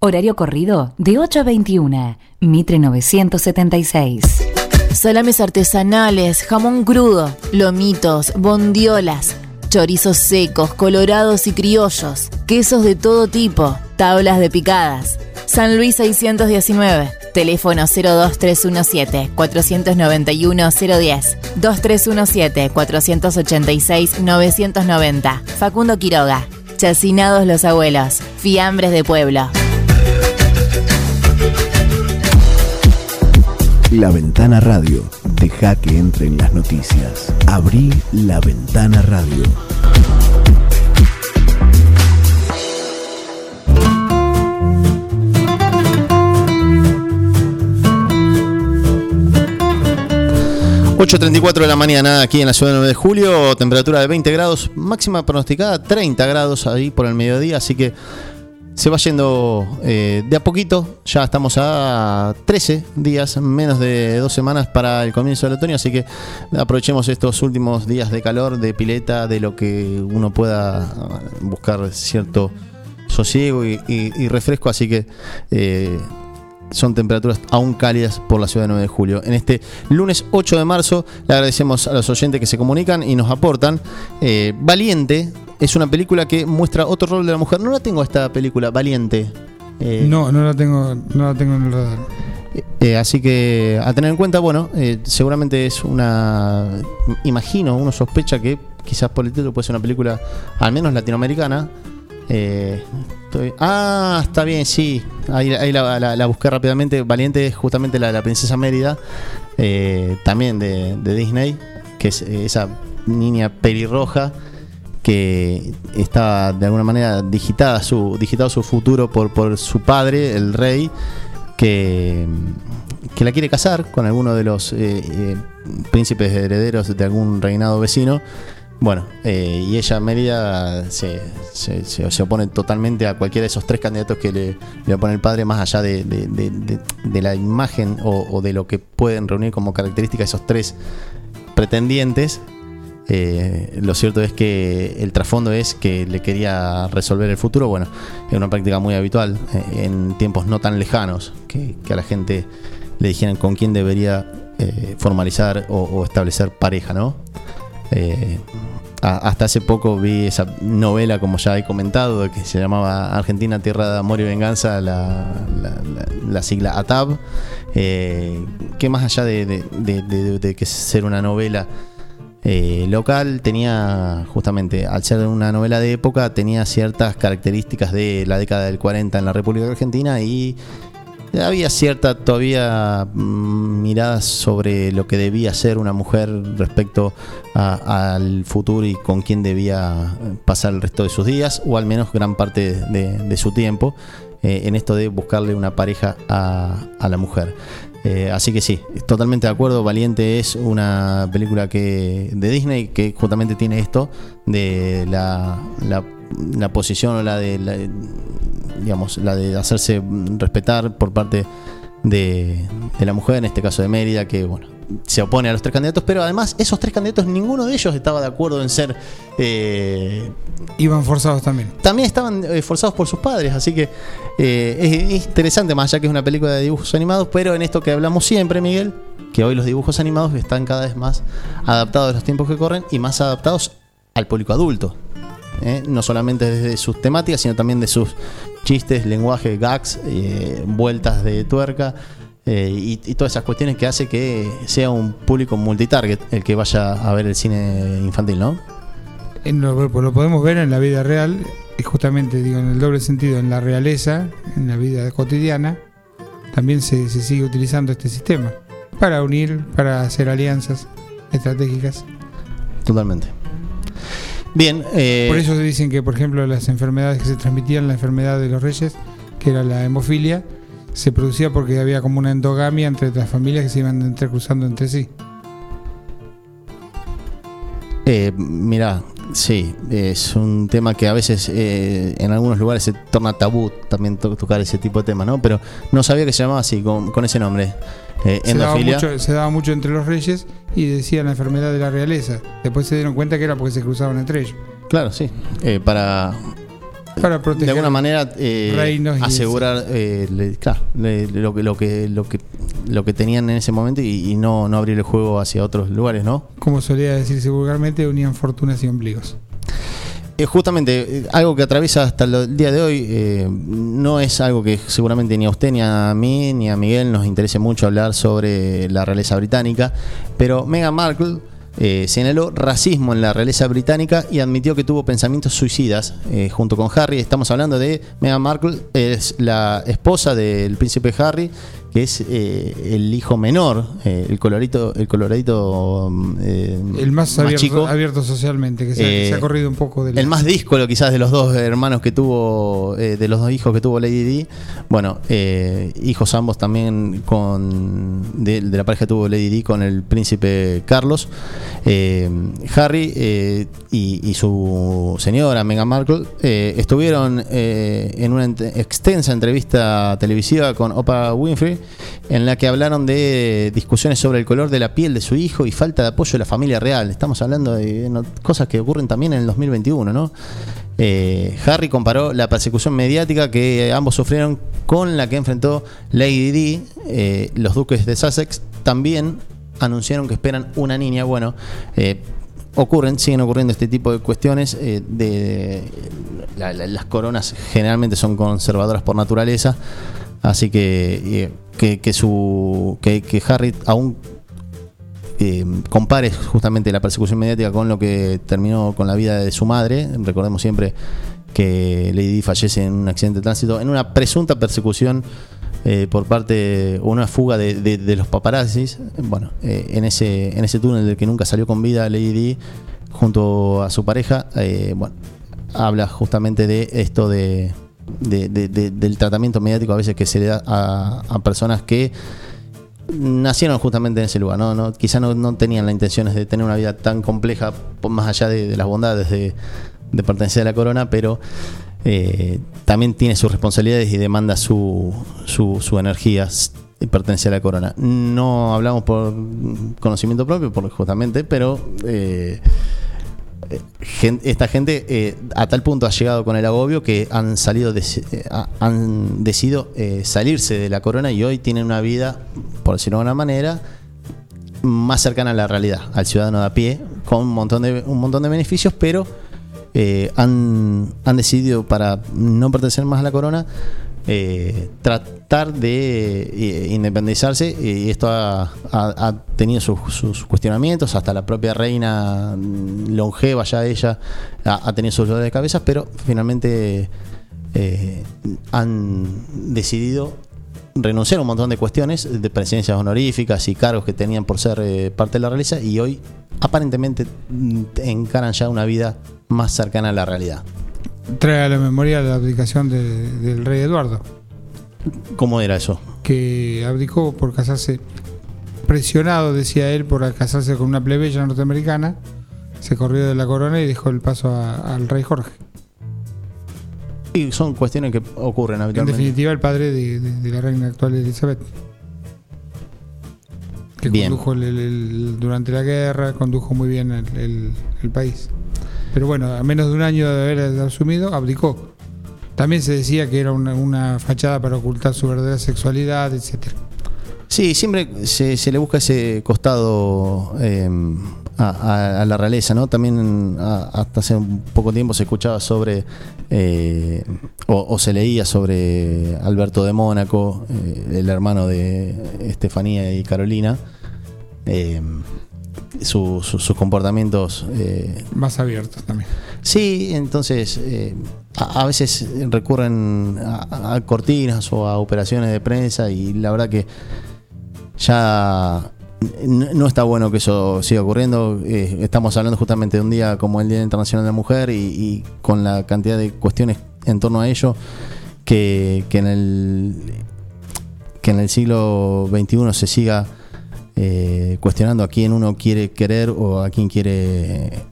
Horario corrido de 8 a 21. Mitre 976. Salames artesanales, jamón crudo, lomitos, bondiolas, chorizos secos, colorados y criollos, quesos de todo tipo, tablas de picadas. San Luis 619. Teléfono 02317 491 010 2317 486 990. Facundo Quiroga. Chacinados los abuelos. Fiambres de pueblo. La Ventana Radio. Deja que entren las noticias. Abrí la Ventana Radio. ...8.34 de la mañana aquí en la ciudad de 9 de julio... ...temperatura de 20 grados... ...máxima pronosticada 30 grados ahí por el mediodía... ...así que se va yendo eh, de a poquito. Ya estamos a 13 días, menos de dos semanas para el comienzo del otoño. Así que aprovechemos estos últimos días de calor, de pileta, de lo que uno pueda buscar cierto sosiego y refresco. Así que eh, son temperaturas aún cálidas por la ciudad de 9 de julio. En este lunes 8 de marzo le agradecemos a los oyentes que se comunican y nos aportan. Eh, Valiente es una película que muestra otro rol de la mujer. No la tengo esta película, Valiente. Eh, No, no la tengo, no la tengo en el radar. eh, así que a tener en cuenta, bueno, eh, seguramente es una. Imagino, uno sospecha que quizás por el título puede ser una película al menos latinoamericana. Eh, ah, está bien, sí. Ahí, la, la- busqué rápidamente. Valiente es justamente la la Princesa Mérida, eh, también de, Disney, que es eh, esa niña pelirroja que está de alguna manera digitada su, digitado su futuro por, su padre, el rey, que, que la quiere casar con alguno de los eh, príncipes herederos de algún reinado vecino. Bueno, eh, y ella, Mérida, se, se- opone totalmente a cualquiera de esos tres candidatos que le, le opone el padre, más allá de, la imagen o, de lo que pueden reunir como característica esos tres pretendientes. Eh, lo cierto es que el trasfondo es que le quería resolver el futuro. Bueno, es una práctica muy habitual eh, en tiempos no tan lejanos que, a la gente le dijeran con quién debería eh, formalizar o establecer pareja, ¿no? Eh, hasta hace poco vi esa novela, como ya he comentado, que se llamaba Argentina, Tierra de Amor y Venganza, la, la- la- la sigla ATAB, eh, que más allá de- de que ser una novela eh, local, tenía justamente, al ser una novela de época, tenía ciertas características de la década del 40 en la República Argentina y había cierta todavía mm, mirada sobre lo que debía ser una mujer respecto a- al futuro y con quién debía pasar el resto de sus días, o al menos gran parte de, su tiempo, eh, en esto de buscarle una pareja a, a la mujer. Eh, así que sí, totalmente de acuerdo. Valiente es una película que de Disney que justamente tiene esto de la, la, la posición o la de la, digamos la de hacerse respetar por parte de, de la mujer, en este caso de Mérida, que bueno se opone a los tres candidatos, pero además esos tres candidatos ninguno de ellos estaba de acuerdo en ser eh, Iban forzados también. también estaban eh, forzados por sus padres, así que eh, es, es interesante, más allá que es una película de dibujos animados, pero en esto que hablamos siempre, Miguel, que hoy los dibujos animados están cada vez más adaptados a los tiempos que corren y más adaptados al público adulto. ¿Eh? No solamente desde sus temáticas, sino también de sus chistes, lenguaje, gags, eh, vueltas de tuerca. eh, y, y todas esas cuestiones que hace que sea un público multitarget el que vaya a ver el cine infantil, ¿no? Lo, lo podemos ver en la vida real, y justamente digo en el doble sentido, en la realeza, en la vida cotidiana, también se, se sigue utilizando este sistema para unir, para hacer alianzas estratégicas. Totalmente. Bien, eh, Por eso se dicen que, por ejemplo, las enfermedades que se transmitían, la enfermedad de los reyes, que era la hemofilia, se producía porque había como una endogamia entre las familias que se iban entrecruzando entre sí. Eh, mira, sí, es un tema que a veces eh, en algunos lugares se torna tabú también to- tocar ese tipo de tema, ¿no? Pero no sabía que se llamaba así, con, con ese nombre. Eh, Se daba, mucho, se daba mucho entre los reyes y decían la enfermedad de la realeza. Después se dieron cuenta que era porque se cruzaban entre ellos. Claro, sí. Eh, para, Para proteger. de alguna manera, eh, reinos asegurar eh, le- claro, le- lo, que, lo, que, lo, que, lo que tenían en ese momento y, y no, no abrir el juego hacia otros lugares, ¿no? Como solía decirse vulgarmente, unían fortunas y ombligos. Justamente, eh, algo que atraviesa hasta el día de hoy, eh, no es algo que seguramente ni a usted, ni a mí, ni a Miguel nos interese mucho hablar sobre la realeza británica, pero Meghan Markle eh, señaló racismo en la realeza británica y admitió que tuvo pensamientos suicidas junto con Harry. Estamos hablando de Meghan Markle, es la esposa del príncipe Harry, que es eh, el hijo menor, eh, el colorito, el coloradito mm, eh, El más, abierto, chico. abierto socialmente, que se, ha- que Eh, se ha corrido un poco El más díscolo quizás de los dos hermanos que tuvo, eh, de los dos hijos que tuvo Lady Di. Bueno, eh, hijos ambos también con de, de la pareja que tuvo Lady Di con el príncipe Carlos. Eh, Harry eh, y, y su señora Meghan Markle eh, estuvieron eh, en una ent- extensa entrevista televisiva con Oprah Winfrey en la que hablaron de discusiones sobre el color de la piel de su hijo y falta de apoyo de la familia real. Estamos hablando de cosas que ocurren también en el 2021, ¿no? Eh, Harry comparó la persecución mediática que ambos sufrieron con la que enfrentó Lady Di. Eh, los duques de Sussex también anunciaron que esperan una niña. Bueno, eh, ocurren, siguen ocurriendo este tipo de cuestiones. eh, de la- la- las coronas generalmente son conservadoras por naturaleza, así que eh, que, que su que, Harry aún eh, compare justamente la persecución mediática con lo que terminó con la vida de su madre. Recordemos siempre que Lady Di fallece en un accidente de tránsito, en una presunta persecución eh, por parte, una fuga de, los paparazzis. Bueno, en, ese, en ese túnel del que nunca salió con vida Lady Di, junto a su pareja, habla justamente de esto de, de- de- de- del tratamiento mediático a veces que se le da a, personas que nacieron justamente en ese lugar, ¿no? no quizá no, no tenían las intenciones de tener una vida tan compleja, más allá de, las bondades de, de pertenecer a la corona, pero eh, también tiene sus responsabilidades y demanda su, su, su energía s- y pertenece a la corona. No hablamos por conocimiento propio, por, justamente, pero eh, esta gente eh, a tal punto ha llegado con el agobio que han salido deci- eh, ha- han decidido eh, salirse de la corona y hoy tienen una vida por decirlo de alguna manera más cercana a la realidad al ciudadano de a pie con un montón de, un montón de beneficios, pero eh, han, han decidido para no pertenecer más a la corona eh, tratar de eh, independizarse y esto ha, tenido sus, cuestionamientos, hasta la propia reina longeva ya ella ha, tenido sus dolores de cabeza, pero finalmente eh, han decidido renunciar a un montón de cuestiones de presidencias honoríficas y cargos que tenían por ser parte de la realeza y hoy aparentemente mm, encaran ya una vida más cercana a la realidad. Trae a la memoria la abdicación de- del rey Eduardo, ¿Cómo era eso? que abdicó por casarse, presionado, decía él, por casarse con una plebeya norteamericana, se corrió de la corona y dejó el paso a- al rey Jorge. Y son cuestiones que ocurren En habitualmente. definitiva, el padre de, de- de la reina actual Elizabeth. Que Bien. condujo el- el- el- durante la guerra, condujo muy bien el, el- el país. Pero bueno, a menos de un año de haber asumido, abdicó. También se decía que era una, una fachada para ocultar su verdadera sexualidad, etcétera. Sí, siempre se, le busca ese costado eh, a, la realeza, ¿no? También hasta hace un poco tiempo se escuchaba sobre, eh, o, se leía sobre Alberto de Mónaco, eh, el hermano de Estefanía y Carolina, eh, su- su- sus comportamientos eh, Más abiertos también. Sí, entonces eh, a, a veces recurren a, a cortinas o a operaciones de prensa y la verdad que ya no está bueno que eso siga ocurriendo. Eh, estamos hablando justamente de un día como el Día Internacional de la Mujer y, y con la cantidad de cuestiones en torno a ello que, que en el que en el siglo XXI se siga eh, cuestionando a quién uno quiere querer o a quién quiere eh,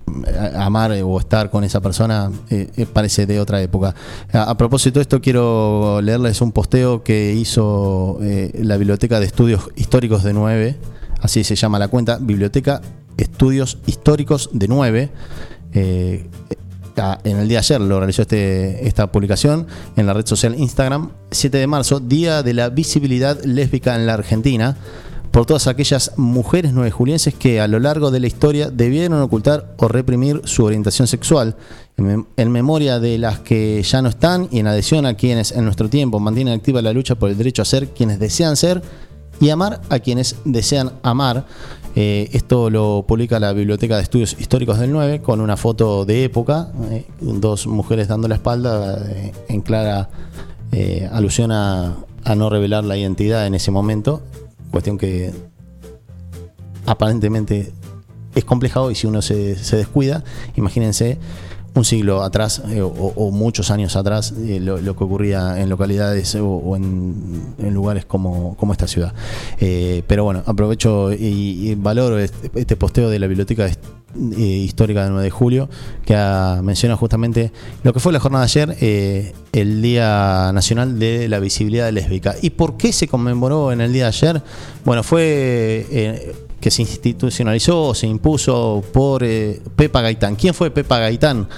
amar o estar con esa persona, eh, parece de otra época. A, propósito de esto, quiero leerles un posteo que hizo la Biblioteca de Estudios Históricos de 9, así se llama la cuenta, Biblioteca Estudios Históricos de 9. eh, a- en el día de ayer lo realizó este, esta publicación en la red social Instagram, 7 de marzo, Día de la Visibilidad Lésbica en la Argentina, por todas aquellas mujeres nueve julienses que a lo largo de la historia debieron ocultar o reprimir su orientación sexual, en, mem- en memoria de las que ya no están y en adhesión a quienes en nuestro tiempo mantienen activa la lucha por el derecho a ser quienes desean ser y amar a quienes desean amar. Eh, esto lo publica la Biblioteca de Estudios Históricos del 9 con una foto de época, eh, dos mujeres dando la espalda eh, en clara alusión a, a no revelar la identidad en ese momento, cuestión que aparentemente es compleja hoy si uno se, se descuida. Imagínense un siglo atrás eh, o, muchos años atrás eh, lo, que ocurría en localidades o, en, lugares como, como esta ciudad. Eh, pero bueno, aprovecho y, y valoro este, este posteo de la Biblioteca eh, Histórica del 9 de Julio que menciona justamente lo que fue la jornada de ayer, eh, el Día Nacional de la Visibilidad Lésbica. ¿Y por qué se conmemoró en el día de ayer? Bueno, fue... eh, que se institucionalizó se impuso por eh, Pepa Gaitán. ¿Quién fue Pepa Gaitán?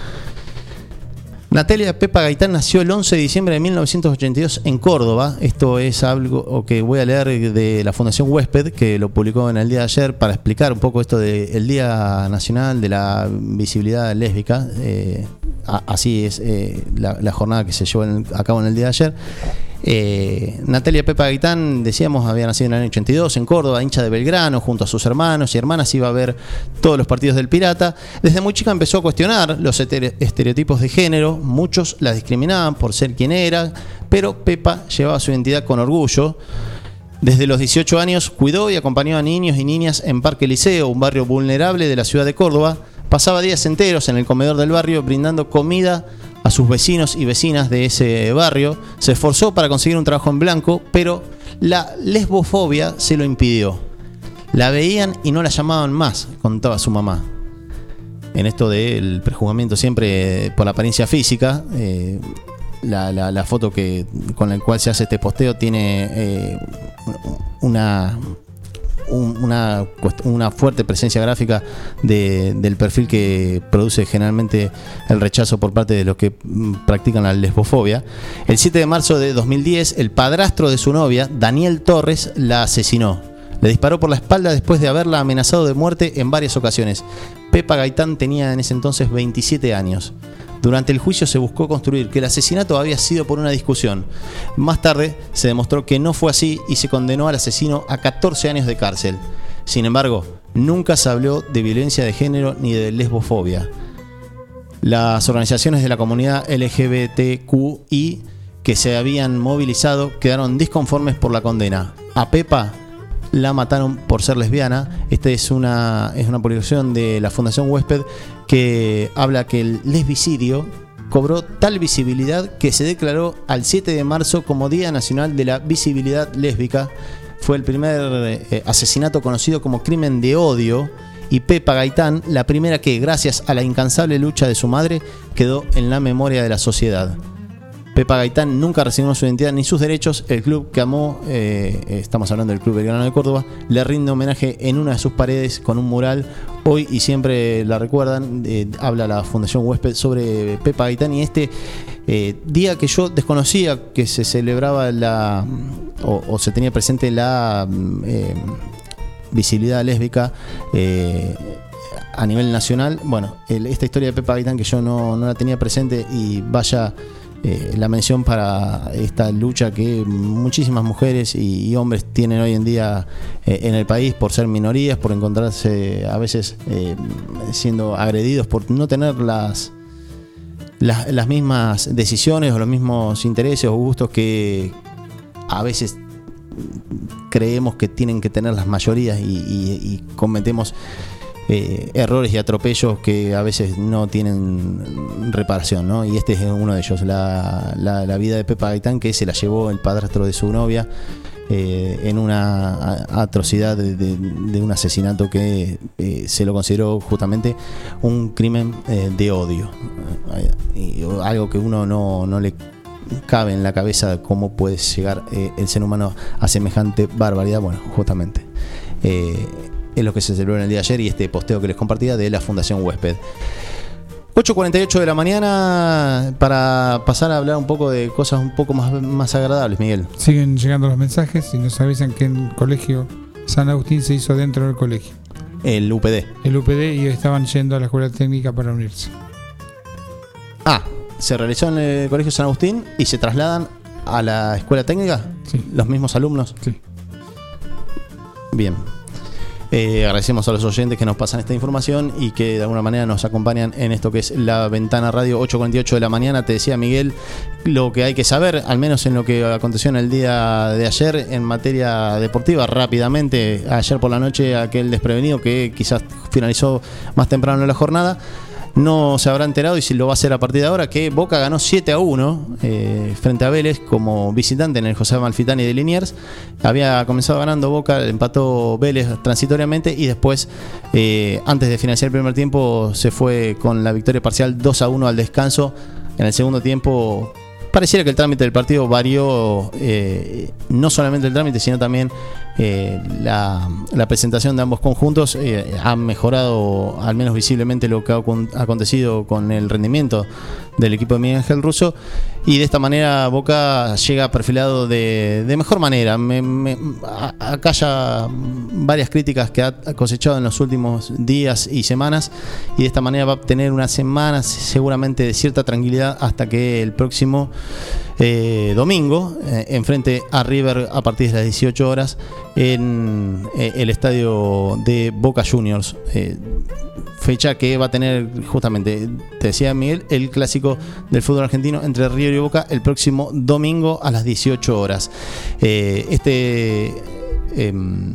Natalia Pepa Gaitán nació el 11 de diciembre de 1982 en Córdoba. Esto es algo que voy a leer de la Fundación Huésped, que lo publicó en el día de ayer para explicar un poco esto del Día Nacional de la Visibilidad Lésbica. Eh, así es eh, la, la jornada que se llevó en- a cabo en el día de ayer. Eh, Natalia Pepa Gaitán, decíamos, había nacido en el año 82 en Córdoba, hincha de Belgrano, junto a sus hermanos y hermanas, iba a ver todos los partidos del Pirata. Desde muy chica empezó a cuestionar los estereotipos de género, muchos la discriminaban por ser quien era, pero Pepa llevaba su identidad con orgullo. Desde los 18 años cuidó y acompañó a niños y niñas en Parque Liceo, un barrio vulnerable de la ciudad de Córdoba. Pasaba días enteros en el comedor del barrio brindando comida a sus vecinos y vecinas de ese barrio. Se esforzó para conseguir un trabajo en blanco, pero la lesbofobia se lo impidió. La veían y no la llamaban más, contaba su mamá. En esto del prejuzgamiento siempre por la apariencia física, eh, la, la- la foto que, con la cual se hace este posteo tiene eh, una, un- una, una fuerte presencia gráfica de- del perfil que produce generalmente el rechazo por parte de los que mm, practican la lesbofobia. El 7 de marzo de 2010, el padrastro de su novia, Daniel Torres, la asesinó. Le disparó por la espalda después de haberla amenazado de muerte en varias ocasiones. Pepa Gaitán tenía en ese entonces 27 años. Durante el juicio se buscó construir que el asesinato había sido por una discusión. Más tarde se demostró que no fue así y se condenó al asesino a 14 años de cárcel. Sin embargo, nunca se habló de violencia de género ni de lesbofobia. Las organizaciones de la comunidad LGBTQI que se habían movilizado quedaron disconformes por la condena. A Pepa la mataron por ser lesbiana. Esta es una, es una publicación de la Fundación Huésped que habla que el lesbicidio cobró tal visibilidad que se declaró al 7 de marzo como Día Nacional de la Visibilidad Lésbica. Fue el primer eh, asesinato conocido como crimen de odio y Pepa Gaitán, la primera que, gracias a la incansable lucha de su madre, quedó en la memoria de la sociedad. Pepa Gaitán nunca recibió su identidad ni sus derechos. El club que amó, eh, estamos hablando del Club Belgrano de Córdoba, le rinde homenaje en una de sus paredes con un mural. Hoy y siempre la recuerdan, eh, habla la Fundación Huésped sobre Pepa Gaitán y este eh, día que yo desconocía que se celebraba la o, se tenía presente la mm, eh, visibilidad lésbica eh, a nivel nacional. Bueno, esta historia de Pepa Gaitán que yo no, no la tenía presente y vaya eh, la mención para esta lucha que muchísimas mujeres y, hombres tienen hoy en día eh, en el país por ser minorías, por encontrarse a veces eh, siendo agredidos, por no tener las, las, mismas decisiones o los mismos intereses o gustos que a veces creemos que tienen que tener las mayorías y- y cometemos eh, errores y atropellos que a veces no tienen reparación, ¿no? Y este es uno de ellos, la, la- la vida de Pepa Gaitán, que se la llevó el padrastro de su novia eh, en una atrocidad de, un asesinato que eh, se lo consideró justamente un crimen eh, de odio. Eh, algo que uno no, le cabe en la cabeza cómo puede llegar el ser humano a semejante barbaridad. Bueno, justamente. Es lo que se celebró en el día de ayer y este posteo que les compartía de la Fundación Huésped. 8.48 de la mañana para pasar a hablar un poco de cosas un poco más, más agradables, Miguel. Siguen llegando los mensajes y nos avisan que en el colegio San Agustín se hizo dentro del colegio. El UPD. El UPD y estaban yendo a la escuela técnica para unirse. Ah, se realizó en el Colegio San Agustín y se trasladan a la escuela técnica Sí. los mismos alumnos. Sí. Bien. Eh, agradecemos a los oyentes que nos pasan esta información y que de alguna manera nos acompañan en esto que es la ventana radio 8.48 de la mañana. Te decía Miguel lo que hay que saber, al menos en lo que aconteció en el día de ayer en materia deportiva. Rápidamente, ayer por la noche aquel desprevenido que quizás finalizó más temprano en la jornada no se habrá enterado y si lo va a hacer a partir de ahora que Boca ganó 7 a 1 eh, frente a Vélez como visitante en el José Malfitani de Liniers. Había comenzado ganando Boca, empató Vélez transitoriamente y después, eh, antes de finalizar el primer tiempo, se fue con la victoria parcial 2 a 1 al descanso. En el segundo tiempo pareciera que el trámite del partido varió, eh, no solamente el trámite, sino también eh, la, la presentación de ambos conjuntos. eh, ha mejorado al menos visiblemente lo que ha acon- acontecido con el rendimiento del equipo de Miguel Ángel Russo. Y de esta manera Boca llega perfilado de, mejor manera. Me, me- acá varias críticas que ha cosechado en los últimos días y semanas. Y de esta manera va a obtener unas semanas seguramente de cierta tranquilidad hasta que el próximo eh, domingo eh, enfrente a River a partir de las 18 horas en eh, el estadio de Boca Juniors. Fecha que va a tener justamente, te decía Miguel, el clásico del fútbol argentino entre River y Boca el próximo domingo a las 18 horas. Eh, este... em,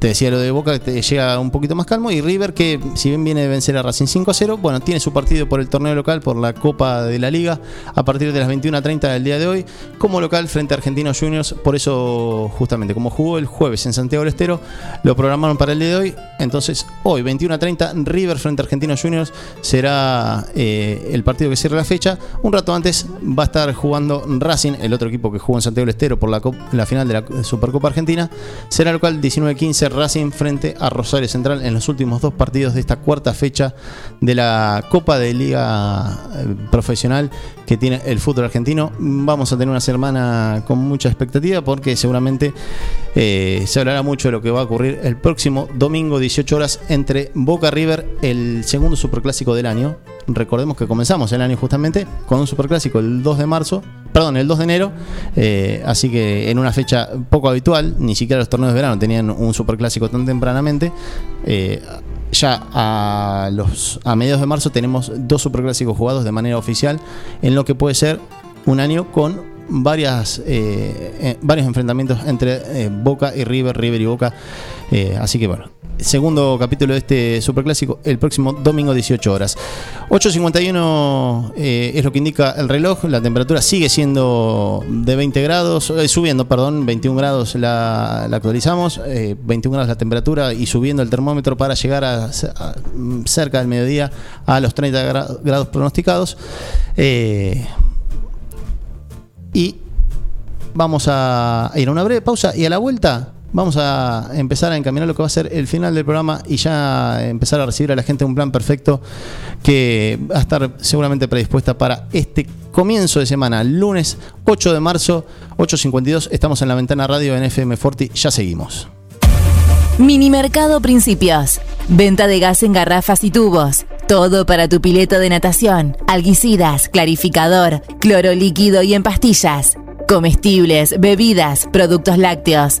te decía lo de Boca, que te llega un poquito más calmo. Y River, que si bien viene de vencer a Racing 5 a 0, bueno, tiene su partido por el torneo local, por la Copa de la Liga, a partir de las 21.30 del día de hoy, como local frente a Argentinos Juniors. Por eso, justamente, como jugó el jueves en Santiago del Estero, lo programaron para el día de hoy. Entonces, hoy, 21.30, River frente a Argentinos Juniors será eh, el partido que cierra la fecha. Un rato antes va a estar jugando Racing, el otro equipo que jugó en Santiago del Estero por la, la final de la Supercopa Argentina. Será local 19-15 River Racing frente a Rosario Central en los últimos dos partidos de esta cuarta fecha de la Copa de Liga eh, Profesional que tiene el fútbol argentino. Vamos a tener una semana con mucha expectativa porque seguramente eh, se hablará mucho de lo que va a ocurrir el próximo domingo 18 horas entre Boca River, el segundo superclásico del año. Recordemos que comenzamos el año justamente con un superclásico el 2 de marzo, perdón, el 2 de enero, eh, así que en una fecha poco habitual, ni siquiera los torneos de verano tenían un superclásico tan tempranamente. Eh, ya a, los, a mediados de marzo tenemos dos superclásicos jugados de manera oficial en lo que puede ser un año con varias eh, eh, varios enfrentamientos entre eh, Boca y River, River y Boca. Eh, así que bueno, segundo capítulo de este superclásico el próximo domingo 18 horas. 8.51 eh, es lo que indica el reloj, la temperatura sigue siendo de 20 grados, eh, subiendo, perdón, 21 grados la, actualizamos, eh, 21 grados la temperatura y subiendo el termómetro para llegar a, cerca del mediodía a los 30 gra- grados pronosticados. Eh, y vamos a ir a una breve pausa y a la vuelta vamos a empezar a encaminar lo que va a ser el final del programa y ya empezar a recibir a la gente un plan perfecto que va a estar seguramente predispuesta para este comienzo de semana, lunes 8 de marzo, 8.52, estamos en la ventana radio en FM Forti, ya seguimos. Minimercado Principios. Venta de gas en garrafas y tubos. Todo para tu pileto de natación. Alguicidas, clarificador, cloro líquido y en pastillas. Comestibles, bebidas, productos lácteos.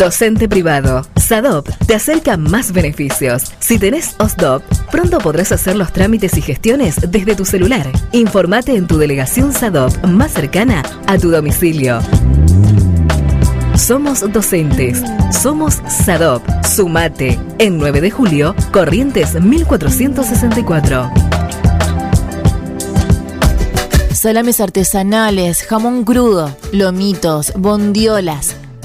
Docente privado. SADOP te acerca más beneficios. Si tenés OSDOP, pronto podrás hacer los trámites y gestiones desde tu celular. Informate en tu delegación SADOP más cercana a tu domicilio. Somos docentes. Somos SADOP. Sumate. En 9 de julio, Corrientes 1464. Salames artesanales, jamón crudo, lomitos, bondiolas,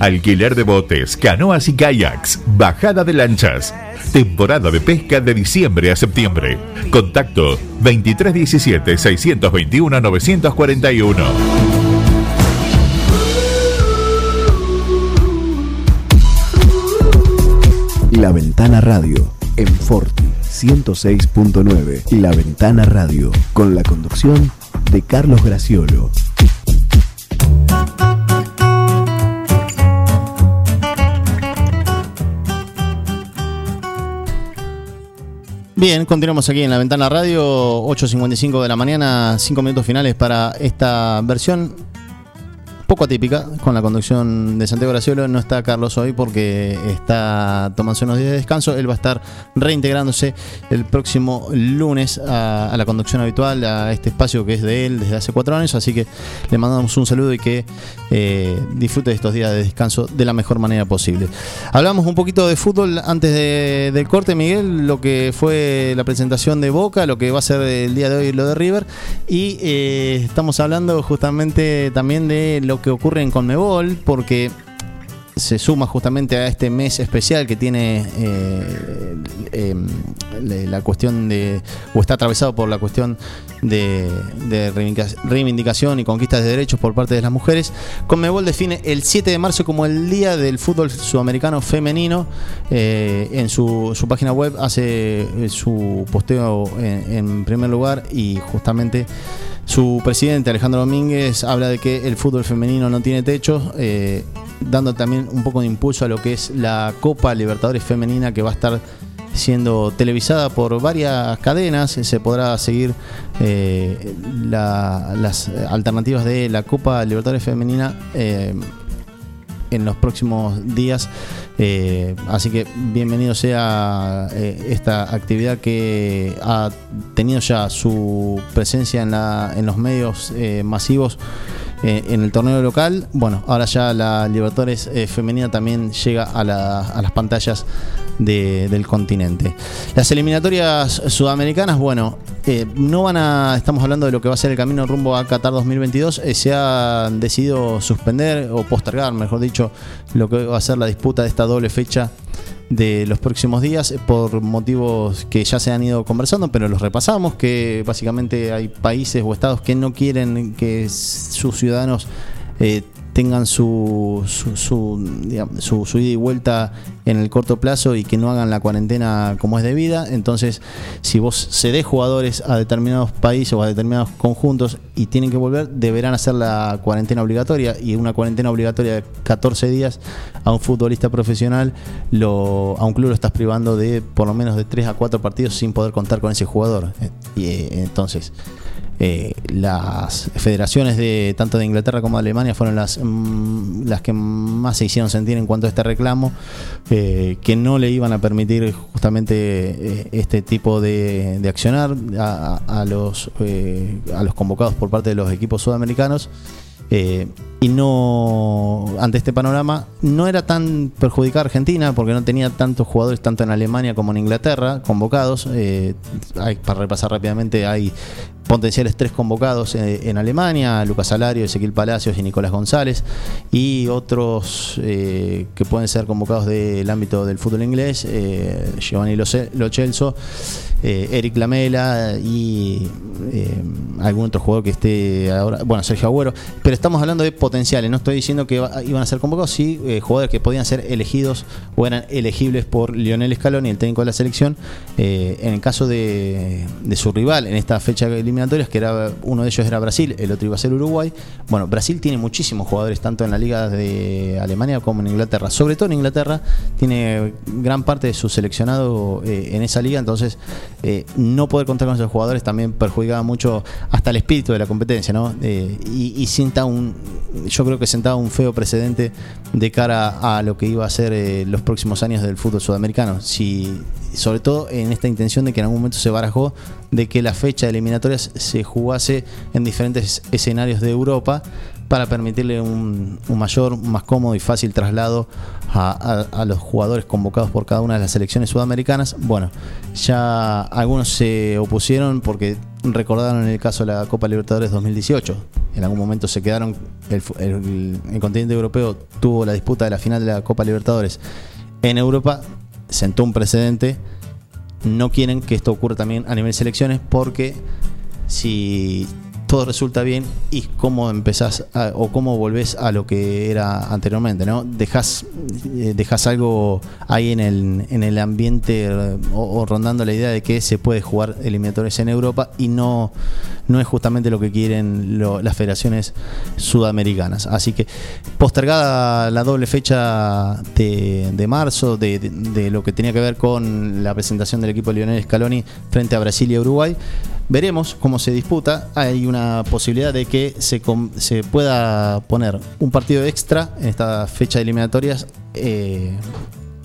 Alquiler de botes, canoas y kayaks, bajada de lanchas. Temporada de pesca de diciembre a septiembre. Contacto 2317-621-941. La Ventana Radio en Forti 106.9. La Ventana Radio con la conducción de Carlos Graciolo. Bien, continuamos aquí en la ventana radio, 8.55 de la mañana, 5 minutos finales para esta versión poco atípica con la conducción de Santiago Graciolo. No está Carlos hoy porque está tomándose unos días de descanso. Él va a estar reintegrándose el próximo lunes a, la conducción habitual, a este espacio que es de él desde hace cuatro años. Así que le mandamos un saludo y que eh, disfrute de estos días de descanso de la mejor manera posible. Hablamos un poquito de fútbol antes de- del corte, Miguel, lo que fue la presentación de Boca, lo que va a ser el día de hoy lo de River. Y eh, estamos hablando justamente también de lo que ocurre en Conmebol, porque se suma justamente a este mes especial que tiene eh, le- la cuestión de, o está atravesado por la cuestión de, de reivindica- reivindicación y conquistas de derechos por parte de las mujeres. Conmebol define el 7 de marzo como el Día del Fútbol Sudamericano Femenino. Eh, en su, página web hace eh, su posteo en primer lugar y justamente su presidente Alejandro Domínguez habla de que el fútbol femenino no tiene techo, eh, dando también un poco de impulso a lo que es la Copa Libertadores Femenina que va a estar siendo televisada por varias cadenas. Se podrá seguir eh, la- las alternativas de la Copa Libertadores Femenina. eh, en los próximos días. Eh, así que bienvenido sea eh, esta actividad que ha tenido ya su presencia en, la, en los medios eh, masivos eh, en el torneo local. Bueno, ahora ya la Libertadores eh, femenina también llega a, la- a las pantallas de- del continente. Las eliminatorias sudamericanas, bueno, eh, no van a, estamos hablando de lo que va a ser el camino rumbo a Qatar 2022, eh, se ha decidido suspender o postergar, mejor dicho, lo que va a ser la disputa de esta doble fecha de los próximos días eh, por motivos que ya se han ido conversando, pero los repasamos, que básicamente hay países o estados que no quieren que sus ciudadanos eh, tengan su, su, su, ida y vuelta en el corto plazo y que no hagan la cuarentena como es debida. Entonces, si vos cedés jugadores a determinados países o a determinados conjuntos y tienen que volver, deberán hacer la cuarentena obligatoria. Y una cuarentena obligatoria de 14 días a un futbolista profesional, lo, a un club lo estás privando de por lo menos de 3 a 4 partidos sin poder contar con ese jugador. Eh, Y eh, entonces eh, las federaciones de tanto de Inglaterra como de Alemania fueron las, mm, las que más se hicieron sentir en cuanto a este reclamo, eh, que no le iban a permitir justamente eh, este tipo de, de accionar a, los, eh, a los convocados por parte de los equipos sudamericanos. Y no, ante este panorama, no era tan perjudicada Argentina porque no tenía tantos jugadores tanto en Alemania como en Inglaterra convocados. Hay, para repasar rápidamente, hay potenciales tres convocados eh, en Alemania, Lucas Alario, Ezequiel Palacios y Nicolás González, y otros eh, que pueden ser convocados del ámbito del fútbol inglés, eh, Giovanni Lo Lo Celso, eh, Eric Lamela y algún otro jugador que esté ahora, bueno, Sergio Agüero, pero estamos hablando de potenciales, no estoy diciendo que iban a ser convocados, sí, jugadores que podían ser elegidos o eran elegibles por Lionel Scaloni, el técnico de la selección, en el caso de, su rival en esta fecha eliminatorias, que era uno de ellos era Brasil, el otro iba a ser Uruguay. Bueno, Brasil tiene muchísimos jugadores, tanto en la liga de Alemania como en Inglaterra. Sobre todo en Inglaterra, tiene gran parte de su seleccionado eh, en esa liga, entonces eh, no poder contar con esos jugadores también perjudicaba mucho hasta el espíritu de la competencia, ¿no? Eh, y, y sienta un, yo creo que sentaba un feo precedente de cara a lo que iba a ser los próximos años del fútbol sudamericano. Si, sobre todo en esta intención de que en algún momento se barajó de que la fecha de eliminatorias se jugase en diferentes escenarios de Europa para permitirle un, mayor, más cómodo y fácil traslado a, los jugadores convocados por cada una de las selecciones sudamericanas. Bueno, ya algunos se opusieron porque recordaron el caso de la Copa Libertadores 2018. En algún momento se quedaron, el, el- el continente europeo tuvo la disputa de la final de la Copa Libertadores en Europa, sentó un precedente. No quieren que esto ocurra también a nivel selecciones porque si todo resulta bien y cómo empezás a- o cómo volvés a lo que era anteriormente, ¿no? Dejas, dejas algo ahí en el, en el ambiente eh, o, rondando la idea de que se puede jugar eliminatorias en Europa y no, no es justamente lo que quieren lo- las federaciones sudamericanas. Así que postergada la doble fecha de, de marzo de, de- lo que tenía que ver con la presentación del equipo de Lionel Scaloni frente a Brasil y Uruguay. Veremos cómo se disputa. Hay una posibilidad de que se, se pueda poner un partido extra en esta fecha de eliminatorias eh,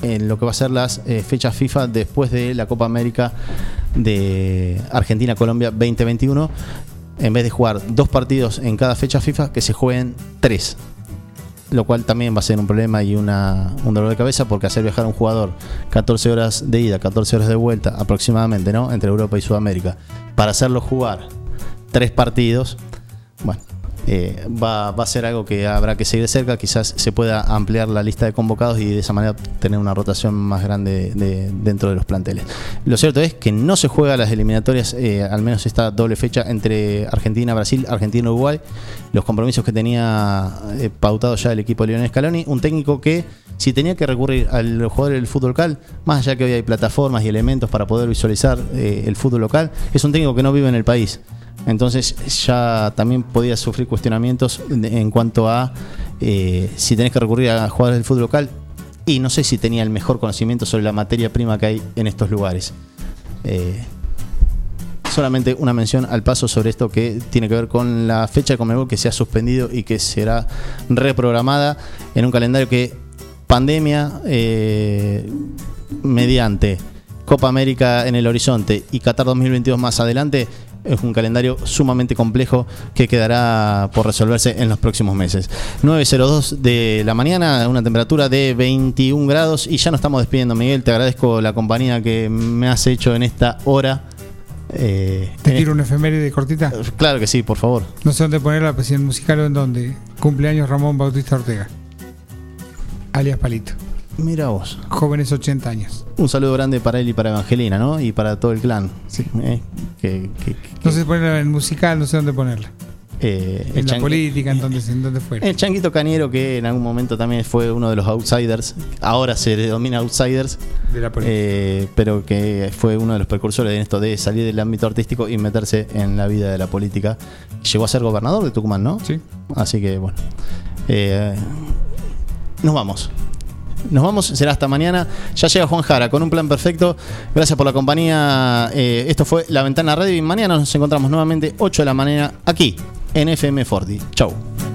en lo que va a ser las eh, fechas FIFA después de la Copa América de Argentina-Colombia 2021. En vez de jugar dos partidos en cada fecha FIFA, que se jueguen tres lo cual también va a ser un problema y una, un dolor de cabeza porque hacer viajar a un jugador 14 horas de ida, 14 horas de vuelta aproximadamente, ¿no? Entre Europa y Sudamérica, para hacerlo jugar tres partidos, bueno, eh, va, a ser algo que habrá que seguir de cerca, quizás se pueda ampliar la lista de convocados y de esa manera tener una rotación más grande de- dentro de los planteles. Lo cierto es que no se juega las eliminatorias, eh, al menos esta doble fecha entre Argentina, Brasil, Argentina, Uruguay, los compromisos que tenía eh, pautado ya el equipo de Lionel Scaloni, un técnico que si tenía que recurrir al jugador del fútbol local, más allá que hoy hay plataformas y elementos para poder visualizar eh, el fútbol local, es un técnico que no vive en el país. Entonces ya también podía sufrir cuestionamientos en cuanto a eh, si tenés que recurrir a jugadores del fútbol local y no sé si tenía el mejor conocimiento sobre la materia prima que hay en estos lugares. Eh, solamente una mención al paso sobre esto que tiene que ver con la fecha de Conmebol que se ha suspendido y que será reprogramada en un calendario que pandemia eh, mediante Copa América en el horizonte y Qatar 2022 más adelante es un calendario sumamente complejo que quedará por resolverse en los próximos meses. 9.02 de la mañana, una temperatura de 21 grados y ya nos estamos despidiendo, Miguel. Te agradezco la compañía que me has hecho en esta hora. Eh, ¿Te tiro una efeméride cortita? est- Claro que sí, por favor. No sé dónde ponerla, pero si en musical o en dónde. Cumpleaños Ramón Bautista Ortega. Alias Palito. Mira vos. Jóvenes 80 años. Un saludo grande para él y para Evangelina, ¿no? Y para todo el clan. Sí. Eh, que, que- que- No sé ponerla en musical, no sé dónde ponerla. eh, En la política, en donde, en donde fuera. El Changuito Cañero, que en algún momento también fue uno de los outsiders, ahora se denomina outsiders, De la política. eh, pero que fue uno de los precursores en esto de salir del ámbito artístico y meterse en la vida de la política. Llegó a ser gobernador de Tucumán, ¿no? Sí. Así que bueno. Eh, nos vamos. Nos vamos, será hasta mañana. Ya llega Juan Jara con un plan perfecto. Gracias por la compañía. Eh, esto fue La Ventana Radio y mañana nos encontramos nuevamente 8 de la mañana aquí en FM Forti. Chau.